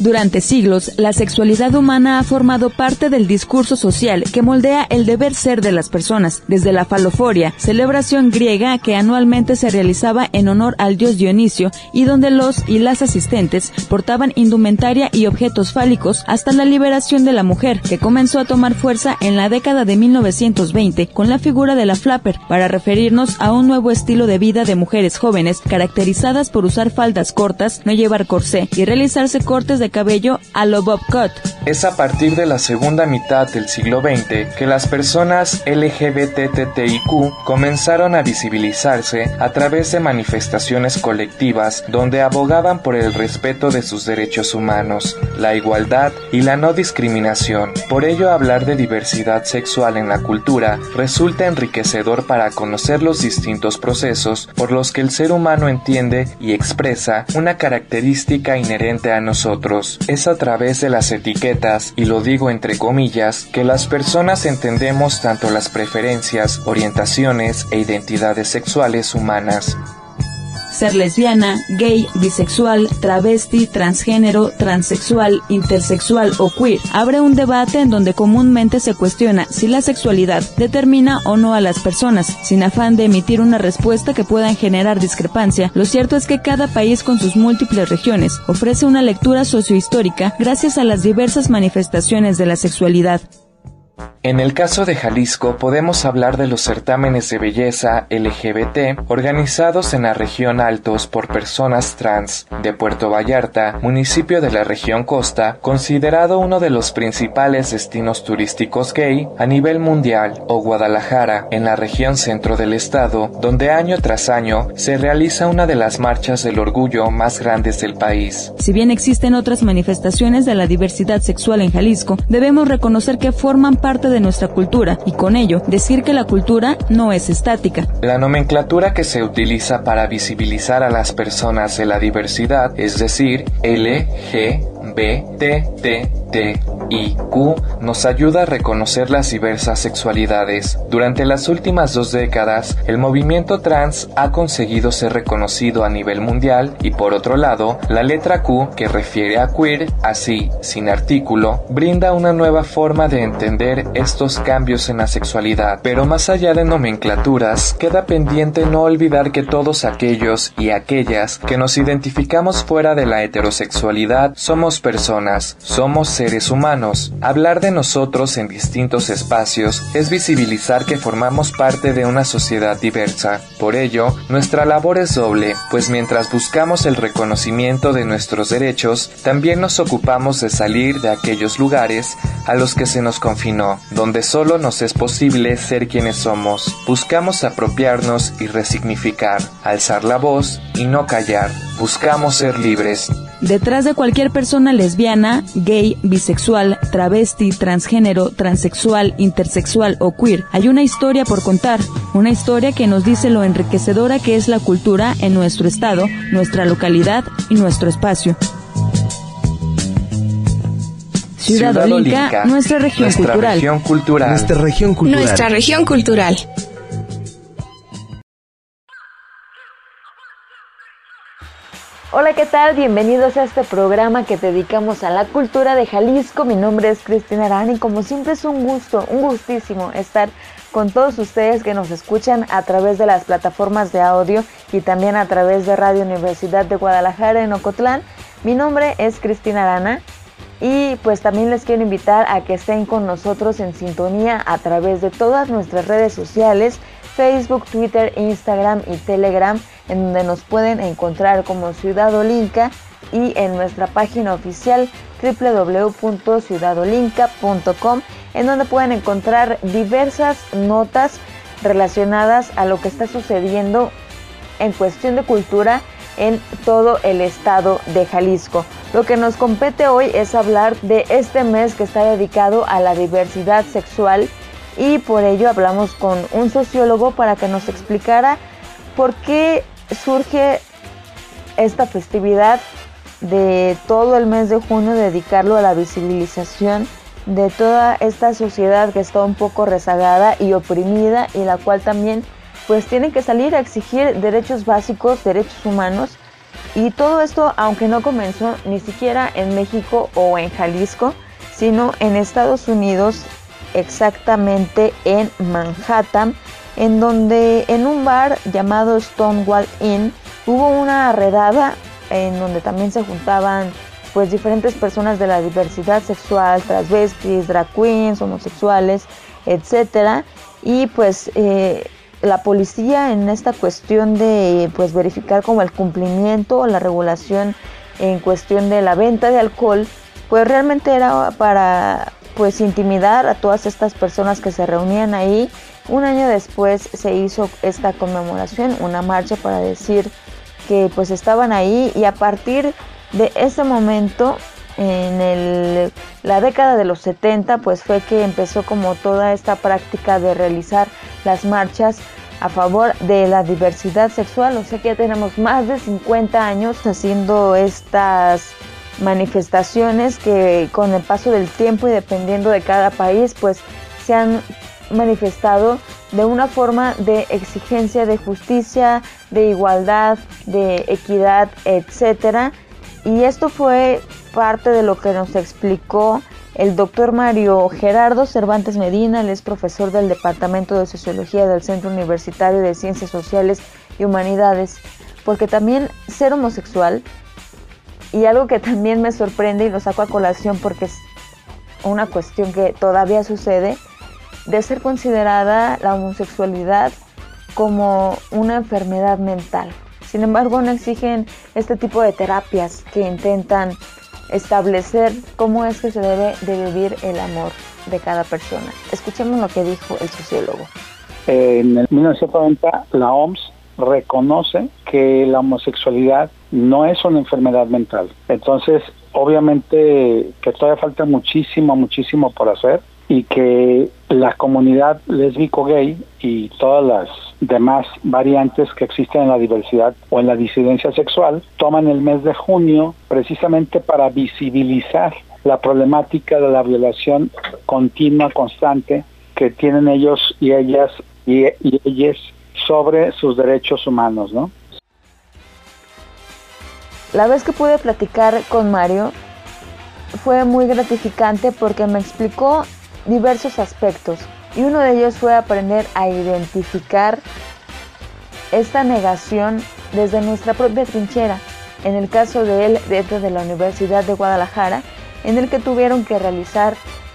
Durante siglos, la sexualidad humana ha formado parte del discurso social que moldea el deber ser de las personas, desde la faloforia, celebración griega que anualmente se realizaba en honor al dios Dionisio y donde los y las asistentes portaban indumentaria y objetos fálicos, hasta la liberación de la mujer, que comenzó a tomar fuerza en la década de 1920 con la figura de la flapper, para referirnos a un nuevo estilo de vida de mujeres jóvenes caracterizadas por usar faldas cortas, no llevar corsé y realizarse cortes de cabello a lo Bob Cut. Es a partir de la segunda mitad del siglo XX que las personas LGBTTIQ comenzaron a visibilizarse a través de manifestaciones colectivas donde abogaban por el respeto de sus derechos humanos, la igualdad y la no discriminación. Por ello hablar de diversidad sexual en la cultura resulta enriquecedor para conocer los distintos procesos por los que el ser humano entiende y expresa una característica inherente a nosotros es a través de las etiquetas, y lo digo entre comillas, que las personas entendemos tanto las preferencias, orientaciones e identidades sexuales humanas ser lesbiana, gay, bisexual, travesti, transgénero, transexual, intersexual o queer. Abre un debate en donde comúnmente se cuestiona si la sexualidad determina o no a las personas, sin afán de emitir una respuesta que pueda generar discrepancia. Lo cierto es que cada país con sus múltiples regiones ofrece una lectura sociohistórica gracias a las diversas manifestaciones de la sexualidad. En el caso de Jalisco podemos hablar de los certámenes de belleza LGBT organizados en la región Altos por personas trans de Puerto Vallarta, municipio de la región Costa, considerado uno de los principales destinos turísticos gay a nivel mundial, o Guadalajara, en la región centro del estado, donde año tras año se realiza una de las marchas del orgullo más grandes del país. Si bien existen otras manifestaciones de la diversidad sexual en Jalisco, debemos reconocer que forman parte de nuestra cultura y con ello decir que la cultura no es estática. La nomenclatura que se utiliza para visibilizar a las personas de la diversidad, es decir, L, B, T, T, T y Q nos ayuda a reconocer las diversas sexualidades. Durante las últimas dos décadas, el movimiento trans ha conseguido ser reconocido a nivel mundial y por otro lado, la letra Q, que refiere a queer, así, sin artículo, brinda una nueva forma de entender estos cambios en la sexualidad. Pero más allá de nomenclaturas, queda pendiente no olvidar que todos aquellos y aquellas que nos identificamos fuera de la heterosexualidad somos personas, somos seres humanos Hablar de nosotros en distintos espacios es visibilizar que formamos parte de una sociedad diversa. Por ello, nuestra labor es doble, pues mientras buscamos el reconocimiento de nuestros derechos, también nos ocupamos de salir de aquellos lugares a los que se nos confinó, donde solo nos es posible ser quienes somos. Buscamos apropiarnos y resignificar, alzar la voz y no callar. Buscamos ser libres. Detrás de cualquier persona lesbiana, gay, bisexual, travesti, transgénero, transexual, intersexual o queer, hay una historia por contar, una historia que nos dice lo enriquecedora que es la cultura en nuestro estado, nuestra localidad y nuestro espacio. Ciudad, Olinca, nuestra región nuestra cultural. Región cultural. Nuestra región cultural. Nuestra región cultural. Hola, ¿qué tal? Bienvenidos a este programa que dedicamos a la cultura de Jalisco. Mi nombre es Cristina Arán y como siempre es un gusto, un gustísimo estar con todos ustedes que nos escuchan a través de las plataformas de audio y también a través de Radio Universidad de Guadalajara en Ocotlán. Mi nombre es Cristina Arana y pues también les quiero invitar a que estén con nosotros en sintonía a través de todas nuestras redes sociales, Facebook, Twitter, Instagram y Telegram en donde nos pueden encontrar como Ciudad Olinca y en nuestra página oficial www.ciudadolinca.com en donde pueden encontrar diversas notas relacionadas a lo que está sucediendo en cuestión de cultura en todo el estado de Jalisco. Lo que nos compete hoy es hablar de este mes que está dedicado a la diversidad sexual y por ello hablamos con un sociólogo para que nos explicara por qué surge esta festividad de todo el mes de junio, dedicarlo a la visibilización de toda esta sociedad que está un poco rezagada y oprimida y la cual también pues tiene que salir a exigir derechos básicos, derechos humanos. Y todo esto aunque no comenzó ni siquiera en México o en Jalisco, sino en Estados Unidos, exactamente en Manhattan, en donde en un bar llamado Stonewall Inn hubo una redada en donde también se juntaban pues diferentes personas de la diversidad sexual, transvestis, drag queens, homosexuales, etcétera, y pues eh, la policía en esta cuestión de pues verificar como el cumplimiento o la regulación en cuestión de la venta de alcohol, pues realmente era para pues intimidar a todas estas personas que se reunían ahí. Un año después se hizo esta conmemoración, una marcha para decir que pues estaban ahí y a partir de ese momento en la década de los 70 pues fue que empezó como toda esta práctica de realizar las marchas a favor de la diversidad sexual, o sea que ya tenemos más de 50 años haciendo estas manifestaciones que con el paso del tiempo y dependiendo de cada país pues se han manifestado de una forma de exigencia de justicia, de igualdad, de equidad, etcétera. Y esto fue parte de lo que nos explicó el doctor Mario Gerardo Cervantes Medina, él es profesor del Departamento de Sociología del Centro Universitario de Ciencias Sociales y Humanidades, porque también ser homosexual, y algo que también me sorprende y lo saco a colación porque es una cuestión que todavía sucede, de ser considerada la homosexualidad como una enfermedad mental. Sin embargo, no exigen este tipo de terapias que intentan establecer cómo es que se debe de vivir el amor de cada persona. Escuchemos lo que dijo el sociólogo. En el 1990 la OMS reconoce que la homosexualidad no es una enfermedad mental. Entonces, obviamente que todavía falta muchísimo, muchísimo por hacer y que la comunidad lésbico-gay y todas las demás variantes que existen en la diversidad o en la disidencia sexual toman el mes de junio precisamente para visibilizar la problemática de la violación continua, constante que tienen ellos y ellas y, y ellas sobre sus derechos humanos, ¿no? La vez que pude platicar con Mario fue muy gratificante porque me explicó diversos aspectos y uno de ellos fue aprender a identificar esta negación desde nuestra propia trinchera. En el caso de él, dentro de la Universidad de Guadalajara, en el que tuvieron que realizar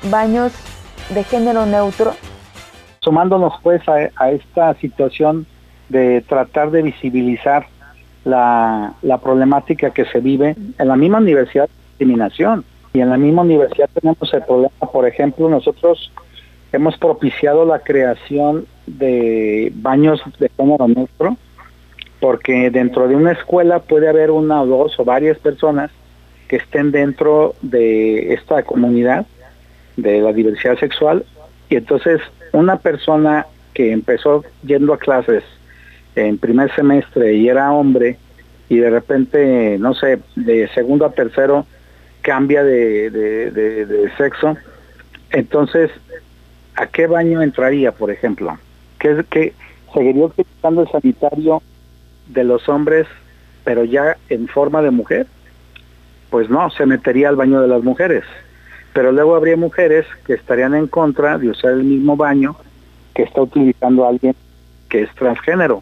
baños de género neutro. Sumándonos pues a, esta situación de tratar de visibilizar la, la problemática que se vive en la misma universidad de discriminación. Y en la misma universidad tenemos el problema, por ejemplo, nosotros hemos propiciado la creación de baños de género neutro, porque dentro de una escuela puede haber una o dos o varias personas que estén dentro de esta comunidad de la diversidad sexual. Y entonces una persona que empezó yendo a clases en primer semestre y era hombre y de repente, no sé, de segundo a tercero cambia de, sexo, entonces, ¿a qué baño entraría, por ejemplo? ¿Qué, qué seguiría utilizando el sanitario de los hombres, pero ya en forma de mujer? Pues no, se metería al baño de las mujeres. Pero luego habría mujeres que estarían en contra de usar el mismo baño que está utilizando alguien que es transgénero.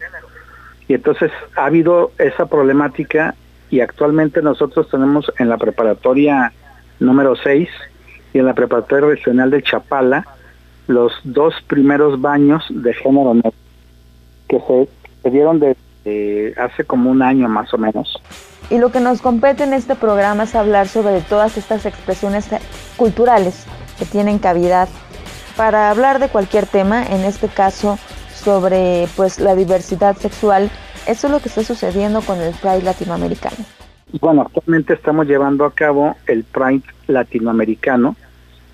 Y entonces ha habido esa problemática y actualmente nosotros tenemos en la preparatoria número 6 y en la preparatoria regional de Chapala los dos primeros baños de género que se, dieron de, hace como un año más o menos. Y lo que nos compete en este programa es hablar sobre todas estas expresiones culturales que tienen cavidad para hablar de cualquier tema, en este caso sobre pues la diversidad sexual Eso es lo que está sucediendo con el Pride latinoamericano. Bueno, actualmente estamos llevando a cabo el Pride latinoamericano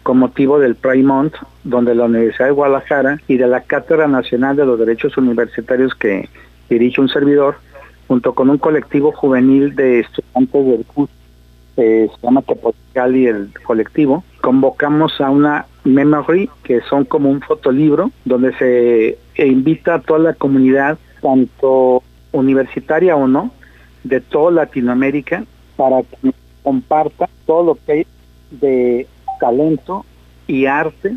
con motivo del Pride Month, donde la Universidad de Guadalajara y de la Cátedra Nacional de los Derechos Universitarios que dirige un servidor, junto con un colectivo juvenil de estudiantes del curso, se llama y el colectivo, convocamos a una memory, que son como un fotolibro, donde se invita a toda la comunidad, tanto universitaria o no, de toda Latinoamérica, para que comparta todo lo que hay de talento y arte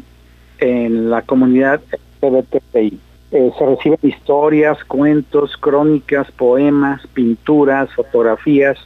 en la comunidad LGBTI. Eh, se reciben historias, cuentos, crónicas, poemas, pinturas, fotografías,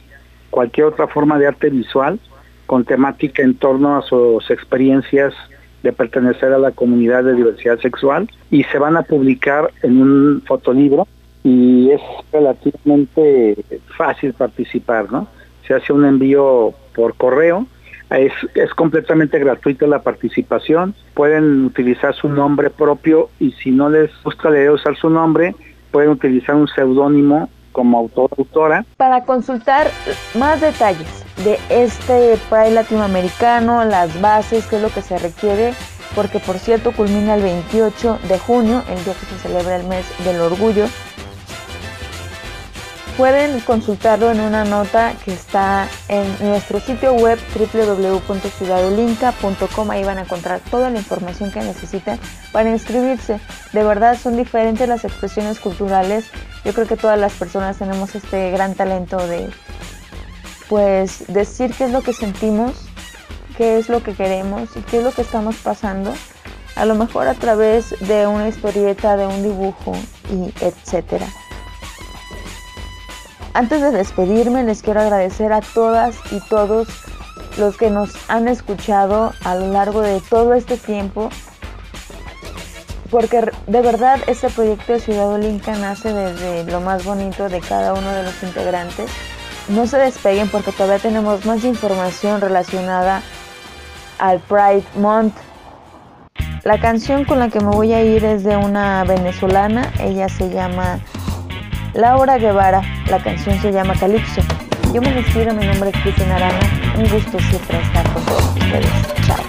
cualquier otra forma de arte visual con temática en torno a sus experiencias de pertenecer a la comunidad de diversidad sexual y se van a publicar en un fotolibro y es relativamente fácil participar, ¿no? Se hace un envío por correo, es, es completamente gratuita la participación, pueden utilizar su nombre propio y si no les gusta leer usar su nombre, pueden utilizar un seudónimo como autor autora. Para consultar más detalles de este Pride latinoamericano, las bases, qué es lo que se requiere, porque por cierto culmina el 28 de junio, el día que se celebra el mes del orgullo. Pueden consultarlo en una nota que está en nuestro sitio web www.ciudadelinca.com. Ahí van a encontrar toda la información que necesitan para inscribirse. De verdad son diferentes las expresiones culturales. Yo creo que todas las personas tenemos este gran talento de pues decir qué es lo que sentimos, qué es lo que queremos y qué es lo que estamos pasando. A lo mejor a través de una historieta, de un dibujo y etcétera. Antes de despedirme les quiero agradecer a todas y todos los que nos han escuchado a lo largo de todo este tiempo, porque de verdad este proyecto de Ciudad Olinka nace desde lo más bonito de cada uno de los integrantes. No se despeguen porque todavía tenemos más información relacionada al Pride Month. La canción con la que me voy a ir es de una venezolana, ella se llama Laura Guevara. La canción se llama Calipso. Yo me despido, mi nombre es Cristina Arana. Un gusto siempre estar con todos ustedes. Chao.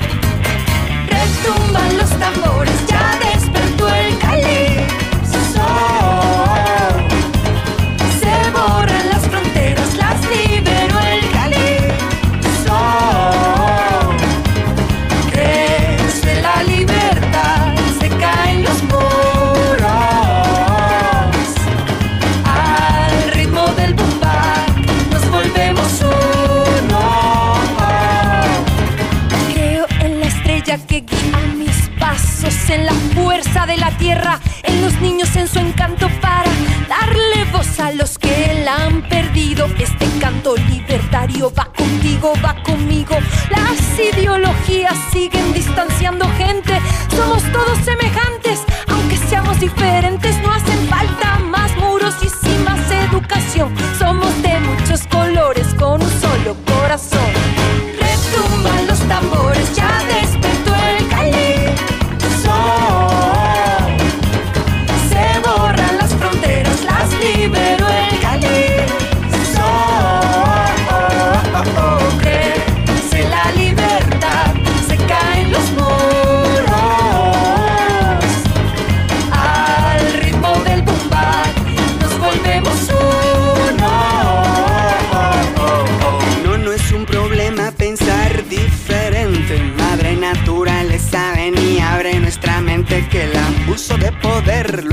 En su encanto para darle voz a los que la han perdido. Este canto libertario va contigo, va conmigo. Las ideologías siguen distanciando gente. Somos todos semejantes, aunque seamos diferentes, no hacen falta más muros y sin más educación. Somos de muchos colores con un solo corazón.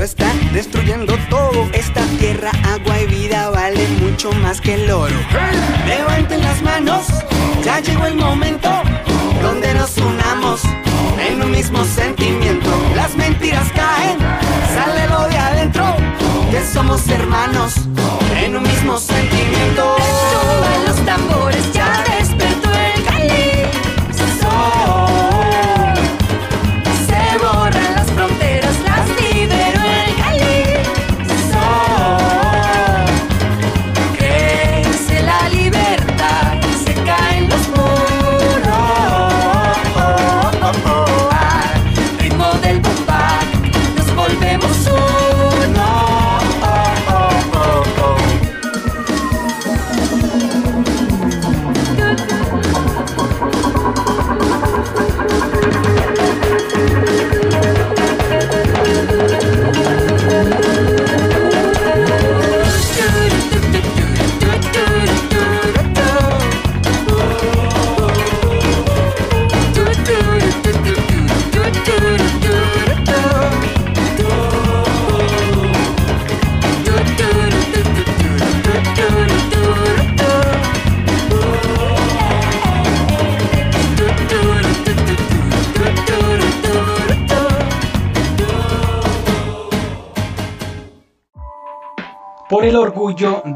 Está destruyendo todo. Esta tierra, agua y vida vale mucho más que el oro. Levanten las manos, ya llegó el momento donde nos unamos en un mismo sentimiento. Las mentiras caen, sale lo de adentro, que somos hermanos en un mismo sentimiento. los tambores, ya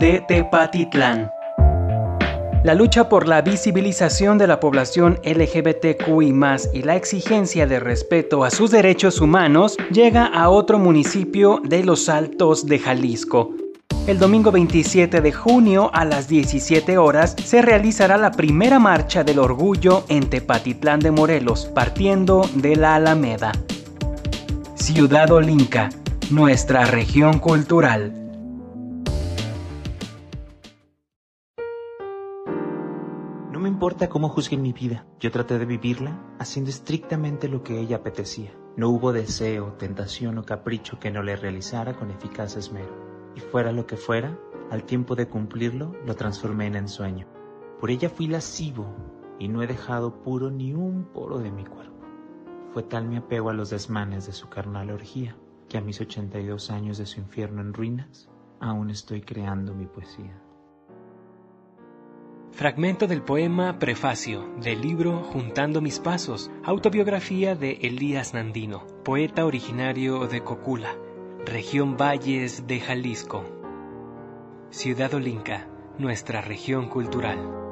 de Tepatitlán. La lucha por la visibilización de la población LGBTQI y la exigencia de respeto a sus derechos humanos llega a otro municipio de Los Altos de Jalisco. El domingo 27 de junio a las 17 horas se realizará la primera marcha del orgullo en Tepatitlán de Morelos, partiendo de la Alameda. Ciudad Olinca, nuestra región cultural. Importa cómo juzguen mi vida, yo traté de vivirla haciendo estrictamente lo que ella apetecía. No hubo deseo, tentación o capricho que no le realizara con eficaz esmero. Y fuera lo que fuera, al tiempo de cumplirlo, lo transformé en ensueño. Por ella fui lascivo y no he dejado puro ni un poro de mi cuerpo. Fue tal mi apego a los desmanes de su carnal orgía, que a mis 82 años de su infierno en ruinas, aún estoy creando mi poesía. Fragmento del poema Prefacio del libro Juntando mis Pasos, autobiografía de Elías Nandino, poeta originario de Cocula, región Valles de Jalisco. Ciudad Olinca, nuestra región cultural.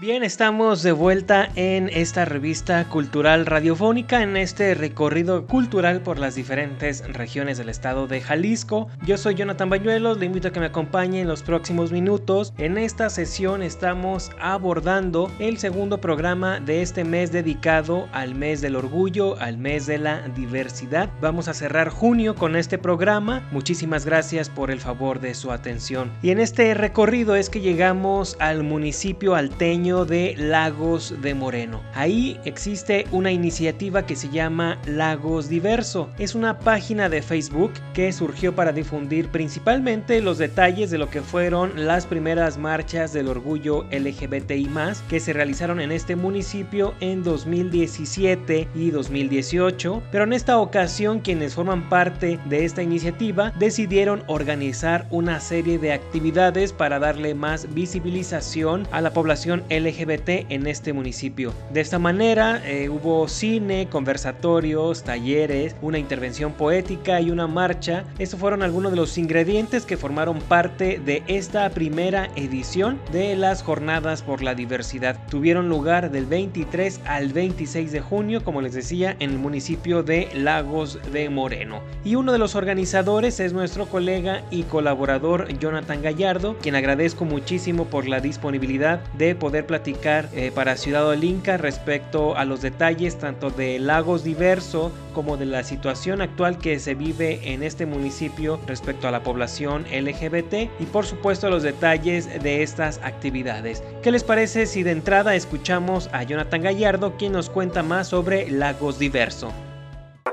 Bien, estamos de vuelta en esta revista cultural radiofónica, en este recorrido cultural por las diferentes regiones del estado de Jalisco. Yo soy Jonathan Bañuelos, le invito a que me acompañe en los próximos minutos. En esta sesión estamos abordando el segundo programa de este mes dedicado al mes del orgullo, al mes de la diversidad. Vamos a cerrar junio con este programa. Muchísimas gracias por el favor de su atención. Y en este recorrido es que llegamos al municipio alteño de Lagos de Moreno. Ahí existe una iniciativa que se llama Lagos Diverso. Es una página de Facebook que surgió para difundir principalmente los detalles de lo que fueron las primeras marchas del orgullo LGBTI que se realizaron en este municipio en 2017 y 2018. Pero en esta ocasión quienes forman parte de esta iniciativa decidieron organizar una serie de actividades para darle más visibilización a la población LGBT en este municipio. De esta manera eh, hubo cine, conversatorios, talleres, una intervención poética y una marcha. Estos fueron algunos de los ingredientes que formaron parte de esta primera edición de las jornadas por la diversidad. Tuvieron lugar del 23 al 26 de junio, como les decía, en el municipio de Lagos de Moreno. Y uno de los organizadores es nuestro colega y colaborador Jonathan Gallardo, quien agradezco muchísimo por la disponibilidad de poder platicar eh, para Ciudad Olinca respecto a los detalles tanto de Lagos Diverso como de la situación actual que se vive en este municipio respecto a la población LGBT y por supuesto los detalles de estas actividades. ¿Qué les parece si de entrada escuchamos a Jonathan Gallardo quien nos cuenta más sobre Lagos Diverso?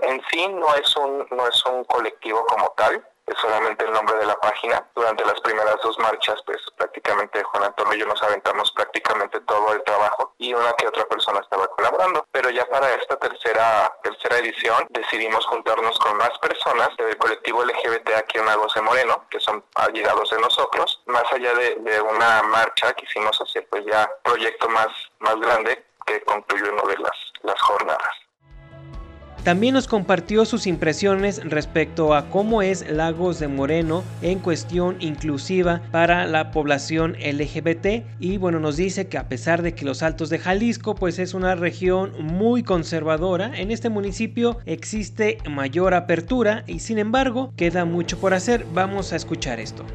En sí no es un, no es un colectivo como tal, es solamente el nombre de la página. Durante las primeras dos marchas, pues prácticamente Juan Antonio y yo nos aventamos prácticamente todo el trabajo y una que otra persona estaba colaborando. Pero ya para esta tercera, tercera edición decidimos juntarnos con más personas del colectivo LGBT aquí en Lagos de Moreno, que son allegados de nosotros, más allá de, de una marcha que hicimos hacer pues ya proyecto más, más grande que concluyó uno de las, las jornadas. También nos compartió sus impresiones respecto a cómo es Lagos de Moreno en cuestión inclusiva para la población LGBT y bueno nos dice que a pesar de que los Altos de Jalisco pues es una región muy conservadora, en este municipio existe mayor apertura y sin embargo queda mucho por hacer. Vamos a escuchar esto.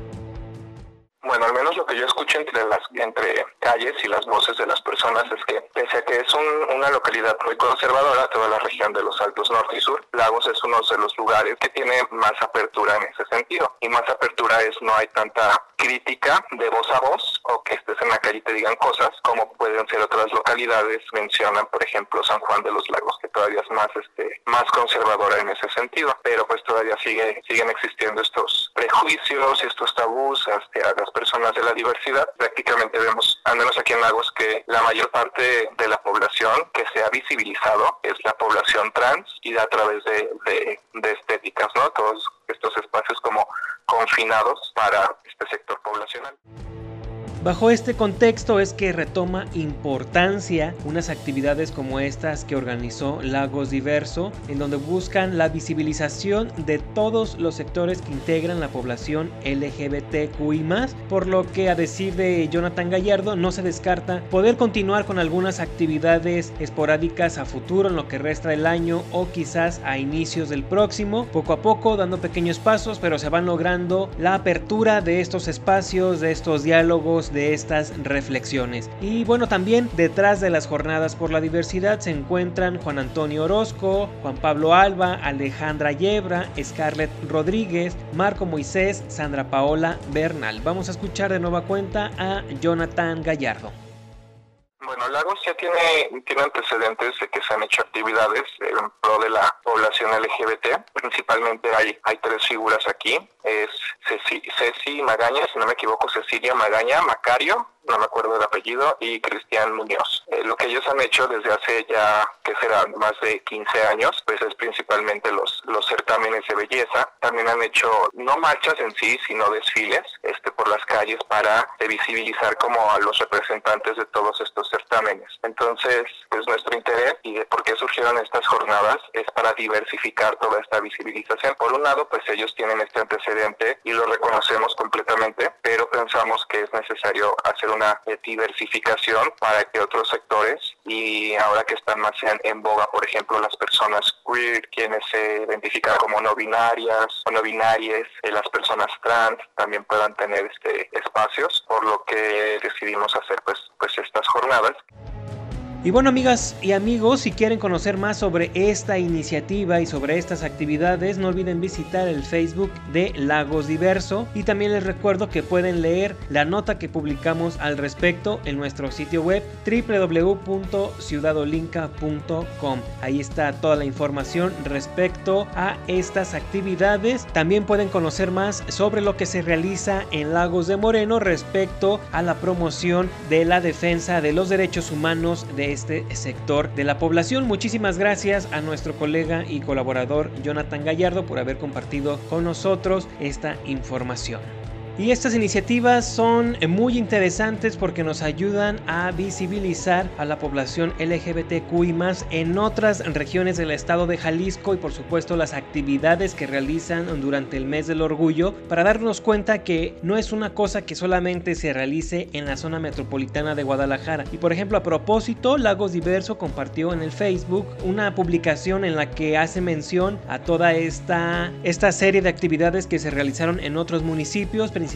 Bueno, al menos lo que yo escucho entre las entre calles y las voces de las personas es que pese a que es una localidad muy conservadora, toda la región de los Altos Norte y Sur, Lagos es uno de los lugares que tiene más apertura en ese sentido. Y más apertura es no hay tanta crítica de voz a voz o que estés en la calle y te digan cosas como pueden ser otras localidades. Mencionan, por ejemplo, San Juan de los Lagos, que todavía es más este más conservadora en ese sentido, pero pues todavía sigue siguen existiendo estos prejuicios y estos tabús hacia las personas de la diversidad. Prácticamente vemos, al menos aquí en Lagos, que la mayor parte de la población que se ha visibilizado es la población trans y a través de, de estéticas, ¿no? Todos estos espacios como confinados para este sector poblacional. Bajo este contexto es que retoma importancia unas actividades como estas que organizó Lagos Diverso, en donde buscan la visibilización de todos los sectores que integran la población LGBTQI, por lo que a decir de Jonathan Gallardo no se descarta poder continuar con algunas actividades esporádicas a futuro en lo que resta el año o quizás a inicios del próximo, poco a poco dando pequeños pasos, pero se van logrando la apertura de estos espacios, de estos diálogos, de estas reflexiones. Y bueno, también detrás de las jornadas por la diversidad se encuentran Juan Antonio Orozco, Juan Pablo Alba, Alejandra Yebra, Scarlett Rodríguez, Marco Moisés, Sandra Paola Bernal. Vamos a escuchar de nueva cuenta a Jonathan Gallardo. Bueno, Lagos ya tiene, tiene antecedentes de que se han hecho actividades en pro de la población LGBT. Principalmente hay, hay tres figuras aquí. Es Ceci, Ceci Magaña, si no me equivoco, Cecilia Magaña, Macario, no me acuerdo del apellido, y Cristian Muñoz. Eh, lo que ellos han hecho desde hace ya, que será más de 15 años, pues es principalmente los, los certámenes de belleza. También han hecho no marchas en sí, sino desfiles este, por las calles para visibilizar como a los representantes de todos estos certámenes. Entonces, pues nuestro interés y de por qué surgieron estas jornadas es para diversificar toda esta visibilización. Por un lado, pues ellos tienen este antecedente y lo reconocemos completamente, pero pensamos que es necesario hacer una diversificación para que otros sectores y ahora que están más en, boga, por ejemplo, las personas queer, quienes se identifican como no binarias o no binarias, eh, las personas trans también puedan tener este espacios, por lo que decidimos hacer pues, pues estas jornadas. Y bueno amigas y amigos, si quieren conocer más sobre esta iniciativa y sobre estas actividades, no olviden visitar el Facebook de Lagos Diverso y también les recuerdo que pueden leer la nota que publicamos al respecto en nuestro sitio web www.ciudadolinca.com. Ahí está toda la información respecto a estas actividades. También pueden conocer más sobre lo que se realiza en Lagos de Moreno respecto a la promoción de la defensa de los derechos humanos de este sector de la población. Muchísimas gracias a nuestro colega y colaborador Jonathan Gallardo por haber compartido con nosotros esta información. Y estas iniciativas son muy interesantes porque nos ayudan a visibilizar a la población LGBTQI en otras regiones del estado de Jalisco y por supuesto las actividades que realizan durante el mes del orgullo para darnos cuenta que no es una cosa que solamente se realice en la zona metropolitana de Guadalajara. Y por ejemplo a propósito, Lagos Diverso compartió en el Facebook una publicación en la que hace mención a toda esta, esta serie de actividades que se realizaron en otros municipios, principalmente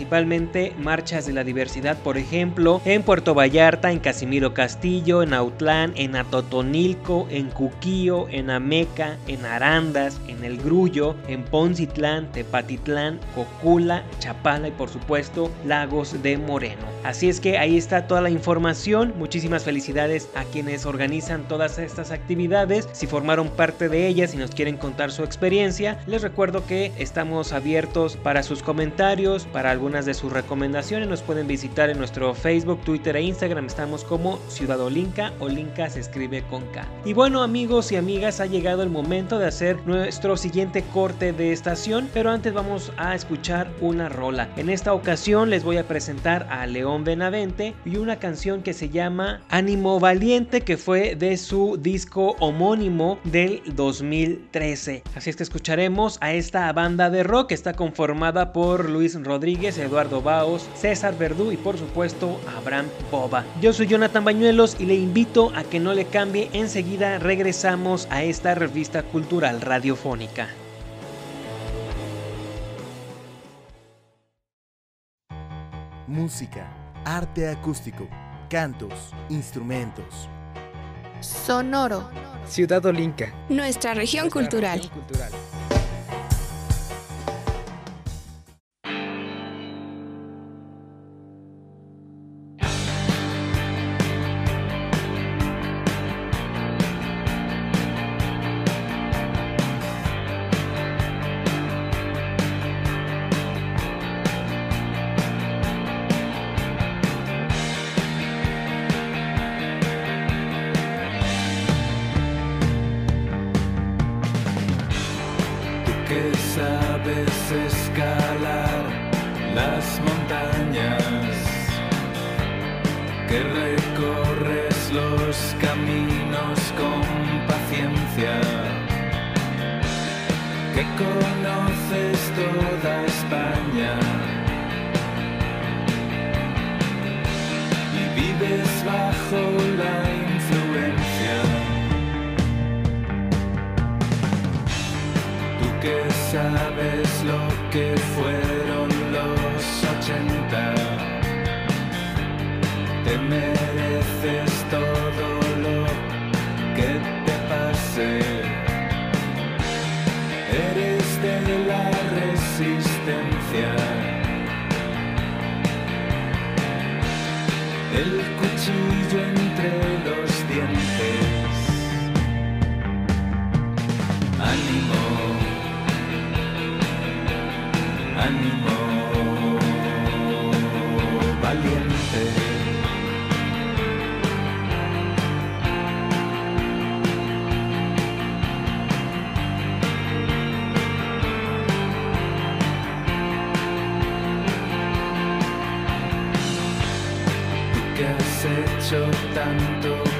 marchas de la diversidad, por ejemplo, en Puerto Vallarta, en Casimiro Castillo, en Autlán, en Atotonilco, en Cuquío, en Ameca, en Arandas, en El Grullo, en Poncitlán, Tepatitlán, Cocula, Chapala y por supuesto Lagos de Moreno. Así es que ahí está toda la información. Muchísimas felicidades a quienes organizan todas estas actividades. Si formaron parte de ellas y nos quieren contar su experiencia, les recuerdo que estamos abiertos para sus comentarios, para algunas de sus recomendaciones nos pueden visitar en nuestro Facebook, Twitter e Instagram. Estamos como Ciudad Olinca o Linca se escribe con K. Y bueno amigos y amigas, ha llegado el momento de hacer nuestro siguiente corte de estación, pero antes vamos a escuchar una rola. En esta ocasión les voy a presentar a León Benavente y una canción que se llama Ánimo Valiente que fue de su disco homónimo del 2013. Así es que escucharemos a esta banda de rock que está conformada por Luis Rodríguez, Eduardo Baos, César Verdú y por supuesto Abraham Boba. Yo soy Jonathan Bañuelos y le invito a que no le cambie. Enseguida regresamos a esta revista cultural radiofónica. Música, arte acústico, cantos, instrumentos. Sonoro. Ciudad Olinca. Nuestra región cultural.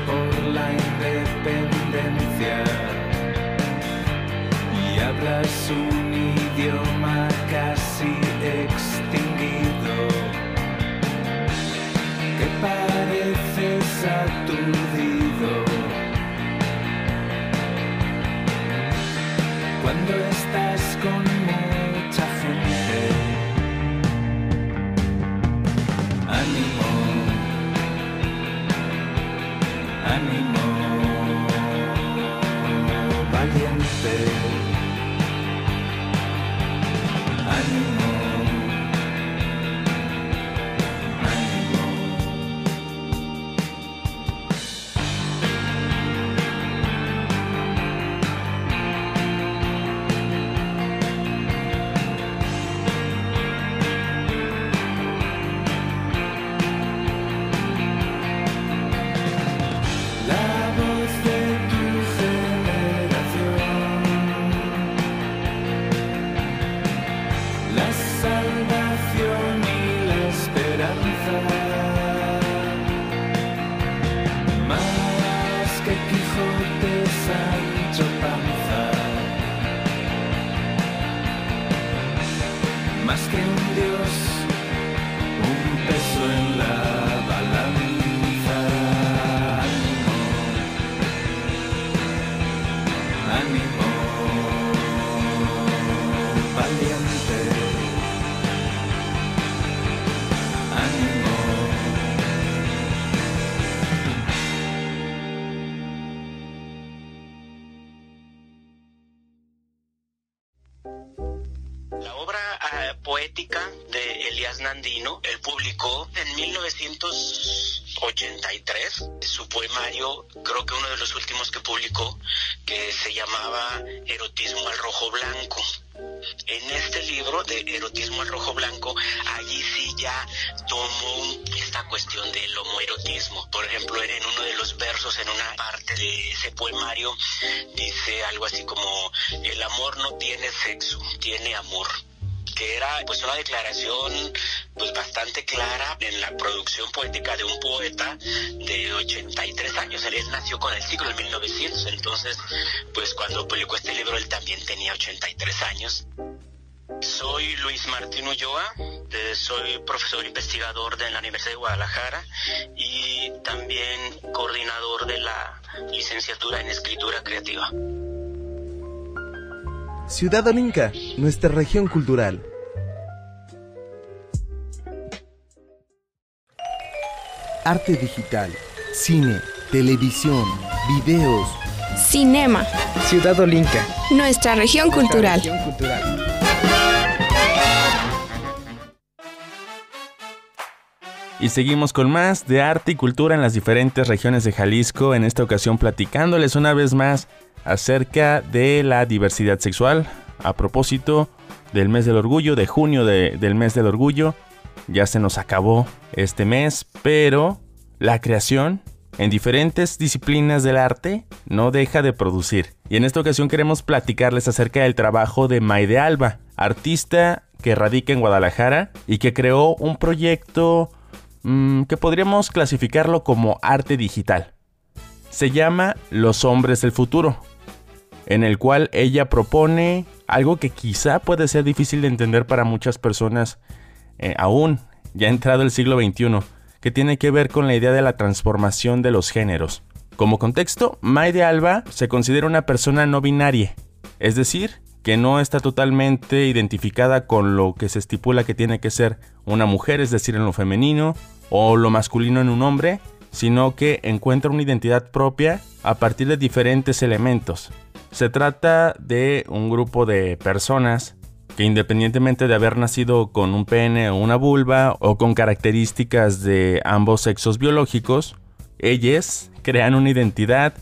Por la independencia. Y hablas un idioma Ulloa, eh, soy profesor investigador de la Universidad de Guadalajara y también coordinador de la licenciatura en escritura creativa. Ciudad Olinca, nuestra región cultural. Arte digital, cine, televisión, videos. Cinema, Ciudad Olinca. nuestra región cultural. Región cultural. Y seguimos con más de arte y cultura en las diferentes regiones de Jalisco, en esta ocasión platicándoles una vez más acerca de la diversidad sexual, a propósito del mes del orgullo, de junio de- del mes del orgullo. Ya se nos acabó este mes, pero la creación en diferentes disciplinas del arte no deja de producir. Y en esta ocasión queremos platicarles acerca del trabajo de Maide Alba, artista que radica en Guadalajara y que creó un proyecto mm, que podríamos clasificarlo como arte digital. Se llama Los hombres del futuro, en el cual ella propone algo que quizá puede ser difícil de entender para muchas personas eh, aún, ya entrado el siglo XXI, que tiene que ver con la idea de la transformación de los géneros. Como contexto, Maide Alba se considera una persona no binaria, es decir, que no está totalmente identificada con lo que se estipula que tiene que ser una mujer, es decir, en lo femenino, o lo masculino en un hombre, sino que encuentra una identidad propia a partir de diferentes elementos. Se trata de un grupo de personas que independientemente de haber nacido con un pene o una vulva o con características de ambos sexos biológicos, ellas crean una identidad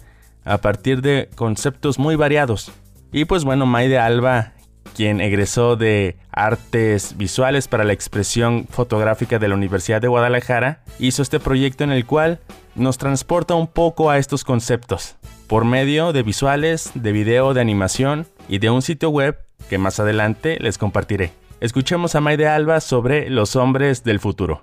a partir de conceptos muy variados. Y pues bueno, Maide Alba, quien egresó de artes visuales para la expresión fotográfica de la Universidad de Guadalajara, hizo este proyecto en el cual nos transporta un poco a estos conceptos, por medio de visuales, de video, de animación y de un sitio web que más adelante les compartiré. Escuchemos a Maide Alba sobre los hombres del futuro.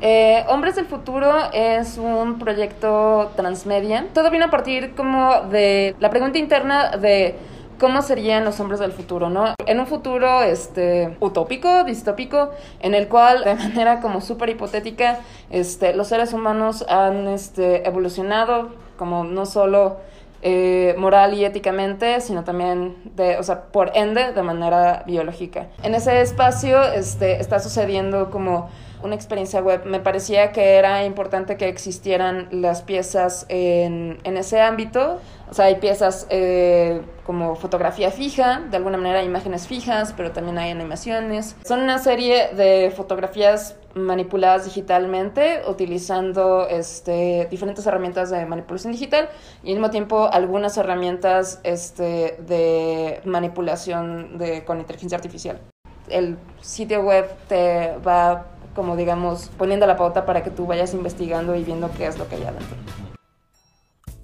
Eh, Hombres del Futuro es un proyecto transmedia. Todo viene a partir como de la pregunta interna de cómo serían los hombres del futuro, ¿no? En un futuro este, utópico, distópico, en el cual de manera como súper hipotética este, los seres humanos han este, evolucionado como no solo eh, moral y éticamente, sino también de, o sea, por ende, de manera biológica. En ese espacio este, está sucediendo como una experiencia web. Me parecía que era importante que existieran las piezas en, ese ámbito. O sea, hay piezas eh, como fotografía fija, de alguna manera imágenes fijas, pero también hay animaciones. Son una serie de fotografías manipuladas digitalmente utilizando este, diferentes herramientas de manipulación digital y al mismo tiempo algunas herramientas este, de manipulación de, con inteligencia artificial. El sitio web te va como digamos poniendo la pauta para que tú vayas investigando y viendo qué es lo que hay adentro.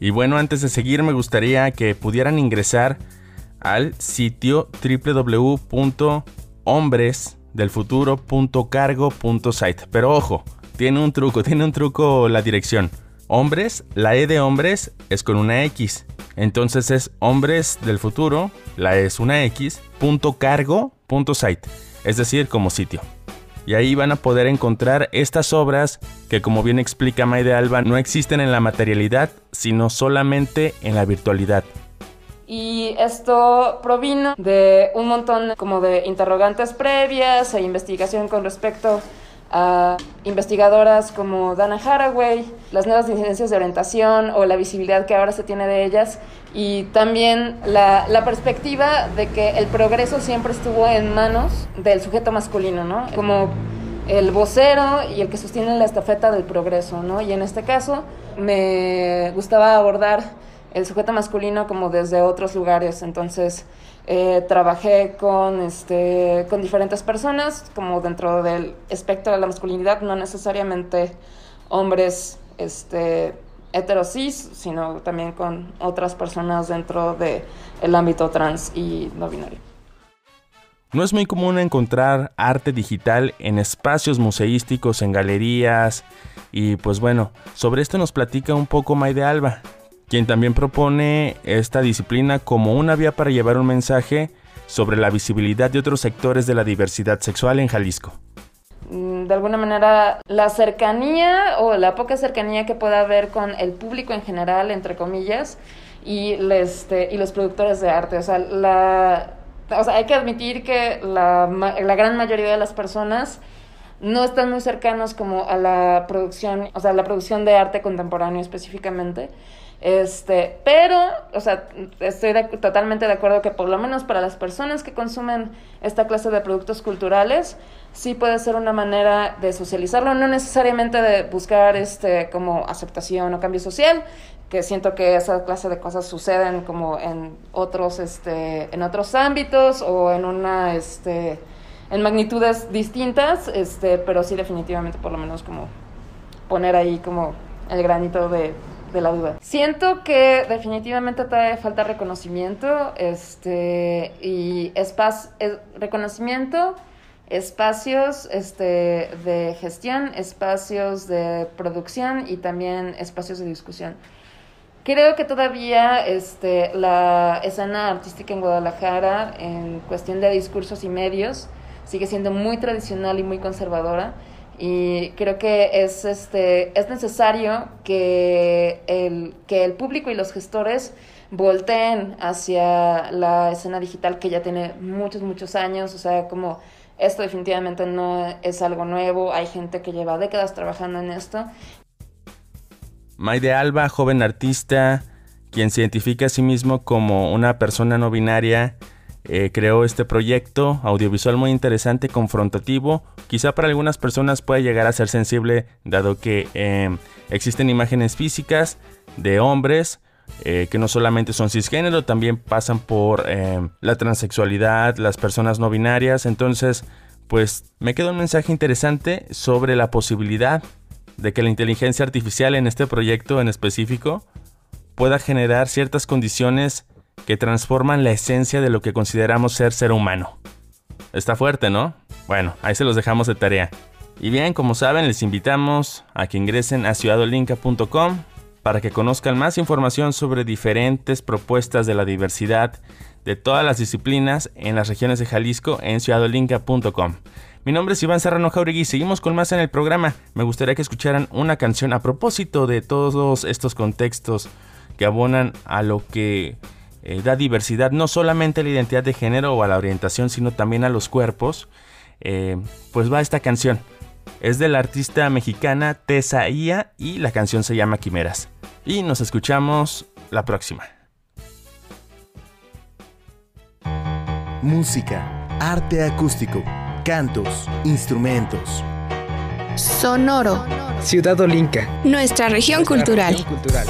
Y bueno, antes de seguir me gustaría que pudieran ingresar al sitio www.hombresdelfuturo.cargo.site. Pero ojo, tiene un truco, tiene un truco la dirección. Hombres, la E de hombres es con una X. Entonces es hombres del futuro, la E es una X, punto cargo, punto site. Es decir, como sitio y ahí van a poder encontrar estas obras que como bien explica Maide Alba no existen en la materialidad sino solamente en la virtualidad. Y esto provino de un montón como de interrogantes previas e investigación con respecto a investigadoras como Dana Haraway, las nuevas incidencias de orientación o la visibilidad que ahora se tiene de ellas y también la, la, perspectiva de que el progreso siempre estuvo en manos del sujeto masculino, ¿no? Como el vocero y el que sostiene la estafeta del progreso, ¿no? Y en este caso me gustaba abordar el sujeto masculino como desde otros lugares, entonces eh, trabajé con, este, con diferentes personas, como dentro del espectro de la masculinidad, no necesariamente hombres este, heterosis, sino también con otras personas dentro del el ámbito trans y no binario. No es muy común encontrar arte digital en espacios museísticos, en galerías, y pues bueno, sobre esto nos platica un poco Maide Alba, quien también propone esta disciplina como una vía para llevar un mensaje sobre la visibilidad de otros sectores de la diversidad sexual en Jalisco. Mm, de alguna manera, la cercanía o la poca cercanía que pueda haber con el público en general, entre comillas, y, este, y los productores de arte. O sea, la, o sea, hay que admitir que la, la gran mayoría de las personas no están muy cercanos como a la producción, o sea, la producción de arte contemporáneo específicamente. Este, pero, o sea, estoy totalmente de acuerdo que por lo menos para las personas que consumen esta clase de productos culturales, sí puede ser una manera de socializarlo, no necesariamente de buscar este como aceptación o cambio social, que siento que esa clase de cosas suceden como en otros este en otros ámbitos o en una este en magnitudes distintas, este, pero sí definitivamente por lo menos como poner ahí como el granito de de la duda. Siento que definitivamente todavía falta reconocimiento, este, y es, reconocimiento espacios este, de gestión, espacios de producción y también espacios de discusión. Creo que todavía este, la escena artística en Guadalajara, en cuestión de discursos y medios, sigue siendo muy tradicional y muy conservadora. Y creo que es, este, es necesario que el, que el público y los gestores volteen hacia la escena digital que ya tiene muchos, muchos años. O sea, como esto definitivamente no es algo nuevo. Hay gente que lleva décadas trabajando en esto. Maide Alba, joven artista, quien se identifica a sí mismo como una persona no binaria, eh, creó este proyecto audiovisual muy interesante, confrontativo. Quizá para algunas personas pueda llegar a ser sensible, dado que em, existen imágenes físicas de hombres eh, que no solamente son cisgénero, también pasan por em, la transexualidad, las personas no binarias. Entonces, pues me queda un mensaje interesante sobre la posibilidad de que la inteligencia artificial en este proyecto en específico pueda generar ciertas condiciones que transforman la esencia de lo que consideramos ser ser humano. Está fuerte, ¿no? Bueno, ahí se los dejamos de tarea. Y bien, como saben, les invitamos a que ingresen a ciudadolinca.com para que conozcan más información sobre diferentes propuestas de la diversidad de todas las disciplinas en las regiones de Jalisco en ciudadolinca.com. Mi nombre es Iván Serrano Jauregui seguimos con más en el programa. Me gustaría que escucharan una canción a propósito de todos estos contextos que abonan a lo que eh, da diversidad no solamente a la identidad de género o a la orientación, sino también a los cuerpos, eh, pues va esta canción. Es de la artista mexicana Tessa Ia y la canción se llama Quimeras. Y nos escuchamos la próxima. Música, arte acústico, cantos, instrumentos. Sonoro. Ciudad Olinca. Nuestra región cultural. Región cultural.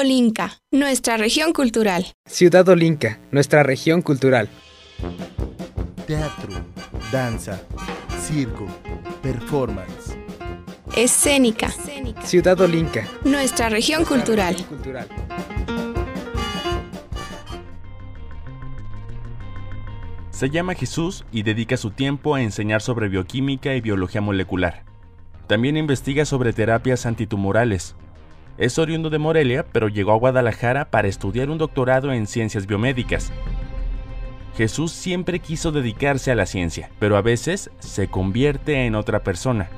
Ciudad Olinca, nuestra región cultural. Ciudad Olinca, nuestra región cultural. Teatro, danza, circo, performance. Escénica. Ciudad Olinca, nuestra región cultural. Se llama Jesús y dedica su tiempo a enseñar sobre bioquímica y biología molecular. También investiga sobre terapias antitumorales. Es oriundo de Morelia, pero llegó a Guadalajara para estudiar un doctorado en ciencias biomédicas. Jesús siempre quiso dedicarse a la ciencia, pero a veces se convierte en otra persona.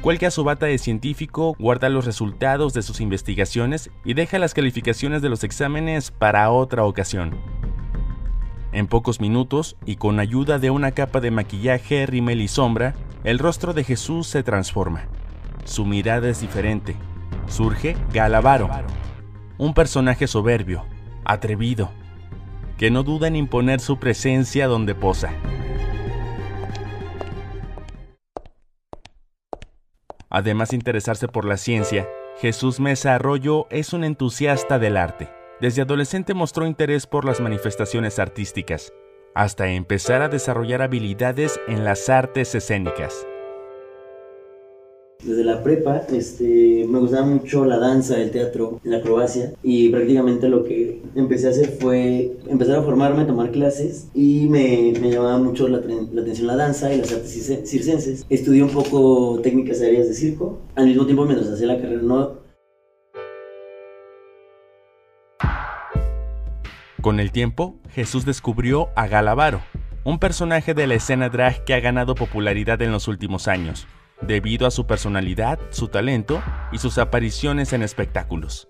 Cuelga su bata de científico, guarda los resultados de sus investigaciones y deja las calificaciones de los exámenes para otra ocasión. En pocos minutos, y con ayuda de una capa de maquillaje, rímel y sombra, el rostro de Jesús se transforma. Su mirada es diferente. Surge Galavaro, un personaje soberbio, atrevido, que no duda en imponer su presencia donde posa. Además de interesarse por la ciencia, Jesús Mesa Arroyo es un entusiasta del arte. Desde adolescente mostró interés por las manifestaciones artísticas, hasta empezar a desarrollar habilidades en las artes escénicas. Desde la prepa este, me gustaba mucho la danza, el teatro, la acrobacia y prácticamente lo que empecé a hacer fue empezar a formarme, tomar clases y me, me llamaba mucho la, la, atención la danza y las artes circenses. Estudié un poco técnicas aéreas de circo, al mismo tiempo mientras hacía la carrera no, Con el tiempo, Jesús descubrió a Galavaro, un personaje de la escena drag que ha ganado popularidad en los últimos años, debido a su personalidad, su talento y sus apariciones en espectáculos.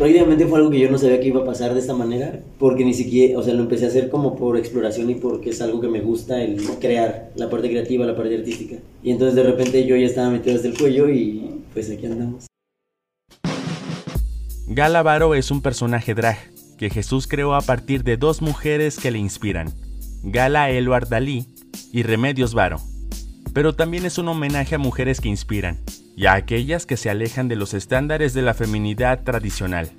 Prácticamente fue algo que yo no sabía que iba a pasar de esta manera, porque ni siquiera, o sea, lo empecé a hacer como por exploración y porque es algo que me gusta el crear, la parte creativa, la parte artística. Y entonces de repente yo ya estaba metido desde el cuello y pues aquí andamos. Gala Varo es un personaje drag que Jesús creó a partir de dos mujeres que le inspiran, Gala Eluard Dalí y Remedios Varo. Pero también es un homenaje a mujeres que inspiran y a aquellas que se alejan de los estándares de la feminidad tradicional.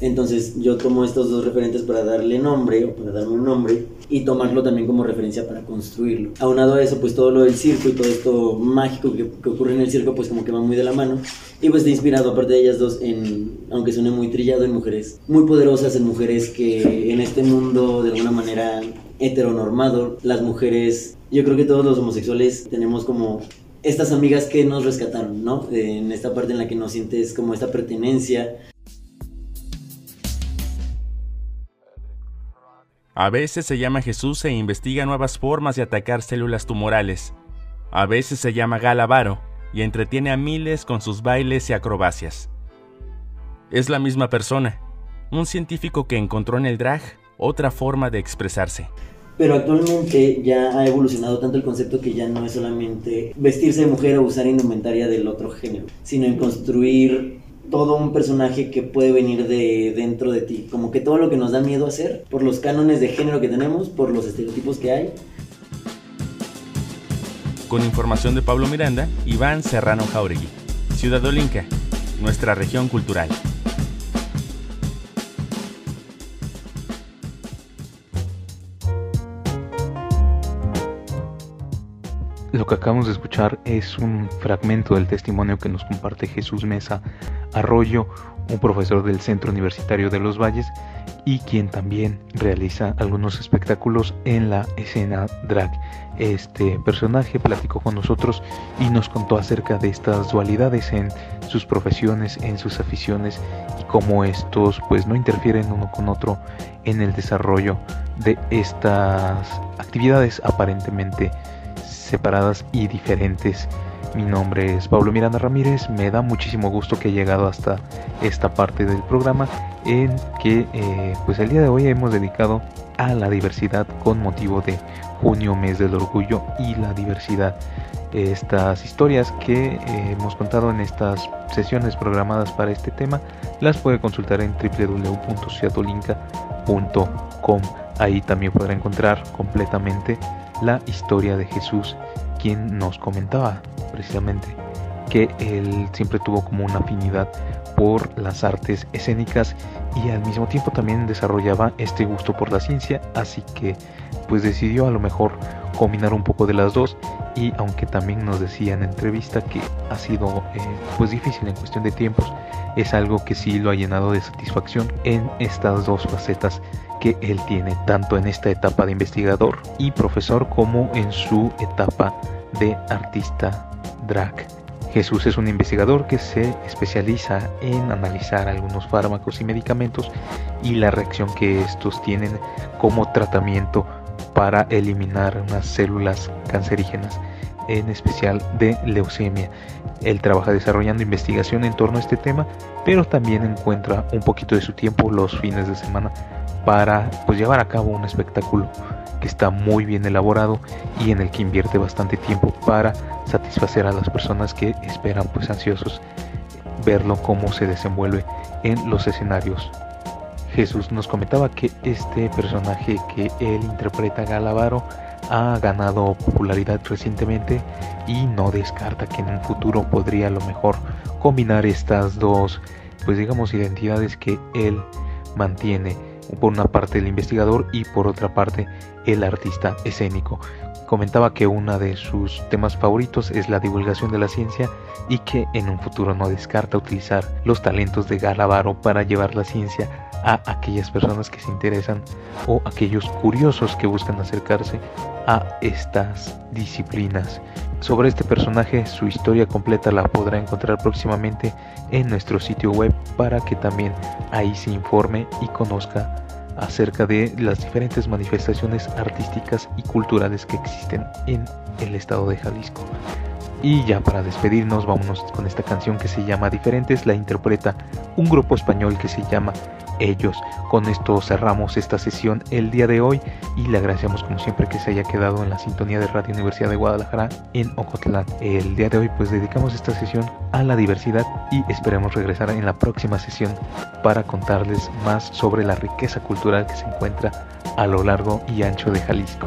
Entonces yo tomo estos dos referentes para darle nombre o para darme un nombre y tomarlo también como referencia para construirlo. Aunado a eso, pues todo lo del circo y todo esto mágico que, ocurre en el circo, pues como que va muy de la mano. Y pues está inspirado, aparte de ellas dos, en, aunque suene muy trillado, en mujeres muy poderosas, en mujeres que en este mundo de alguna manera heteronormado, las mujeres, yo creo que todos los homosexuales tenemos como estas amigas que nos rescataron, ¿no? En esta parte en la que no sientes como esta pertenencia, A veces se llama Jesús e investiga nuevas formas de atacar células tumorales. A veces se llama Galavaro y entretiene a miles con sus bailes y acrobacias. Es la misma persona, un científico que encontró en el drag otra forma de expresarse. Pero actualmente ya ha evolucionado tanto el concepto que ya no es solamente vestirse de mujer o usar indumentaria del otro género, sino en construir todo un personaje que puede venir de dentro de ti. Como que todo lo que nos da miedo hacer, por los cánones de género que tenemos, por los estereotipos que hay. Con información de Pablo Miranda, Iván Serrano Jauregui. Ciudad Olinca, nuestra región cultural. Lo que acabamos de escuchar es un fragmento del testimonio que nos comparte Jesús Mesa Arroyo, un profesor del Centro Universitario de los Valles y quien también realiza algunos espectáculos en la escena drag. Este personaje platicó con nosotros y nos contó acerca de estas dualidades en sus profesiones, en sus aficiones y cómo estos pues no interfieren uno con otro en el desarrollo de estas actividades aparentemente separadas y diferentes. Mi nombre es Pablo Miranda Ramírez, me da muchísimo gusto que he llegado hasta esta parte del programa en que eh, pues el día de hoy hemos dedicado a la diversidad con motivo de junio, mes del orgullo y la diversidad. Estas historias que eh, hemos contado en estas sesiones programadas para este tema las puede consultar en www.ciatolinca.com. Ahí también podrá encontrar completamente la historia de Jesús, quien nos comentaba precisamente que él siempre tuvo como una afinidad por las artes escénicas y al mismo tiempo también desarrollaba este gusto por la ciencia, así que pues decidió a lo mejor combinar un poco de las dos y aunque también nos decía en entrevista que ha sido eh, pues difícil en cuestión de tiempos, es algo que sí lo ha llenado de satisfacción en estas dos facetas que él tiene, tanto en esta etapa de investigador y profesor como en su etapa de artista drag. Jesús es un investigador que se especializa en analizar algunos fármacos y medicamentos y la reacción que estos tienen como tratamiento para eliminar unas células cancerígenas, en especial de leucemia. Él trabaja desarrollando investigación en torno a este tema, pero también encuentra un poquito de su tiempo los fines de semana para pues, llevar a cabo un espectáculo que está muy bien elaborado y en el que invierte bastante tiempo para satisfacer a las personas que esperan pues ansiosos verlo cómo se desenvuelve en los escenarios. Jesús nos comentaba que este personaje que él interpreta Galavaro ha ganado popularidad recientemente y no descarta que en un futuro podría a lo mejor combinar estas dos pues digamos identidades que él mantiene por una parte el investigador y por otra parte el artista escénico. Comentaba que uno de sus temas favoritos es la divulgación de la ciencia y que en un futuro no descarta utilizar los talentos de Galavaro para llevar la ciencia a aquellas personas que se interesan o aquellos curiosos que buscan acercarse a estas disciplinas. Sobre este personaje, su historia completa la podrá encontrar próximamente en nuestro sitio web para que también ahí se informe y conozca acerca de las diferentes manifestaciones artísticas y culturales que existen en el estado de Jalisco. Y ya para despedirnos, vámonos con esta canción que se llama Diferentes, la interpreta un grupo español que se llama ellos. Con esto cerramos esta sesión el día de hoy y le agradecemos como siempre que se haya quedado en la sintonía de Radio Universidad de Guadalajara en Ocotlán. El día de hoy pues dedicamos esta sesión a la diversidad y esperemos regresar en la próxima sesión para contarles más sobre la riqueza cultural que se encuentra a lo largo y ancho de Jalisco.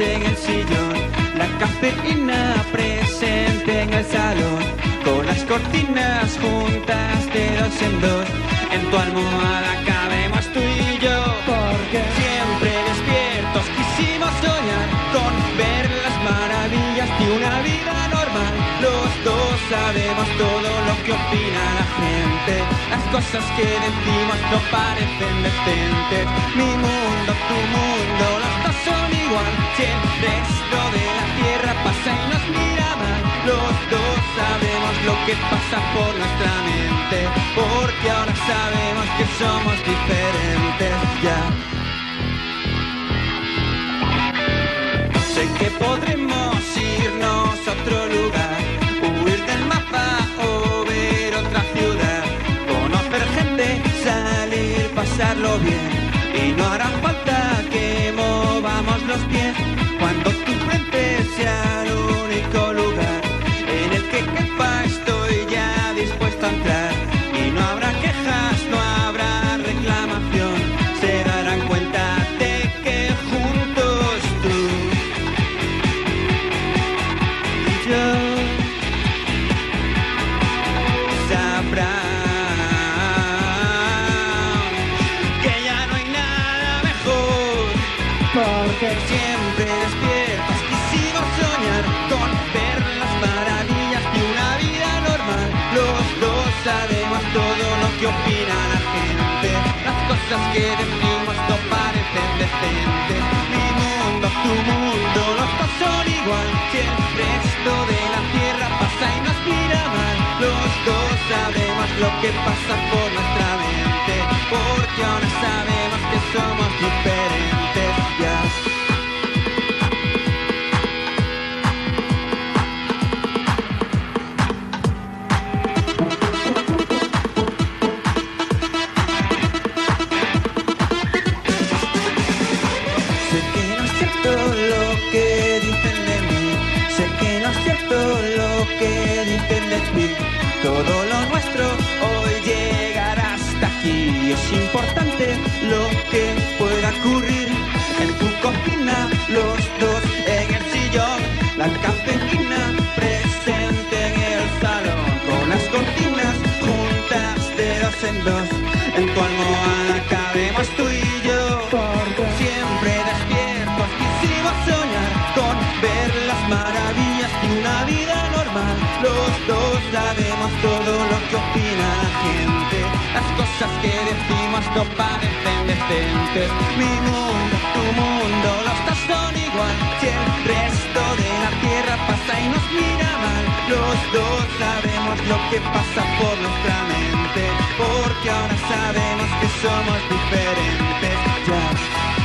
en el sillón, la cafeína presente en el salón, con las cortinas juntas de dos en dos. En tu almohada cabemos tú y yo, porque siempre despiertos quisimos soñar con ver las maravillas de una vida normal. Los dos sabemos todo lo que opina la gente, las cosas que decimos no parecen decentes. Mi mundo, tu mundo, el resto de la tierra pasa y nos mira mal, los dos sabemos lo que pasa por nuestra mente, porque ahora sabemos que somos diferentes ya. Sé que podremos irnos a otro lugar, huir del mapa o ver otra ciudad, conocer gente, salir, pasarlo bien. Y no hará falta que movamos los pies cuando tu frente sea que pasa por nuestra mente porque ahora sabemos que somos diferentes. Que pueda ocurrir. En tu cocina, los dos en el sillón, la cafeína presente en el salón, con las cortinas juntas de dos en dos. En tu almohada cabemos tú y yo, siempre despiertos quisimos soñar con ver las maravillas de una vida Los dos sabemos todo lo que opina la gente, las cosas que decimos no parecen decentes. Mi mundo, tu mundo, los dos son igual. Si el resto de la tierra pasa y nos mira mal, los dos sabemos lo que pasa por nuestra mente, porque ahora sabemos que somos diferentes. Ya.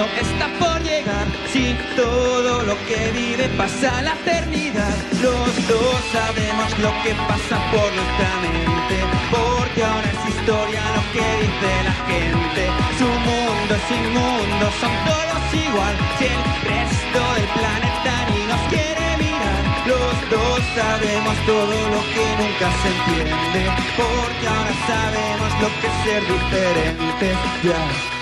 Está por llegar, si todo lo que vive pasa a la eternidad, los dos sabemos lo que pasa por nuestra mente, porque ahora es historia lo que dice la gente. Su mundo es inmundo, son todos igual, si el resto del planeta ni nos quiere mirar, los dos sabemos todo lo que nunca se entiende, porque ahora sabemos lo que es ser diferentes. Ya.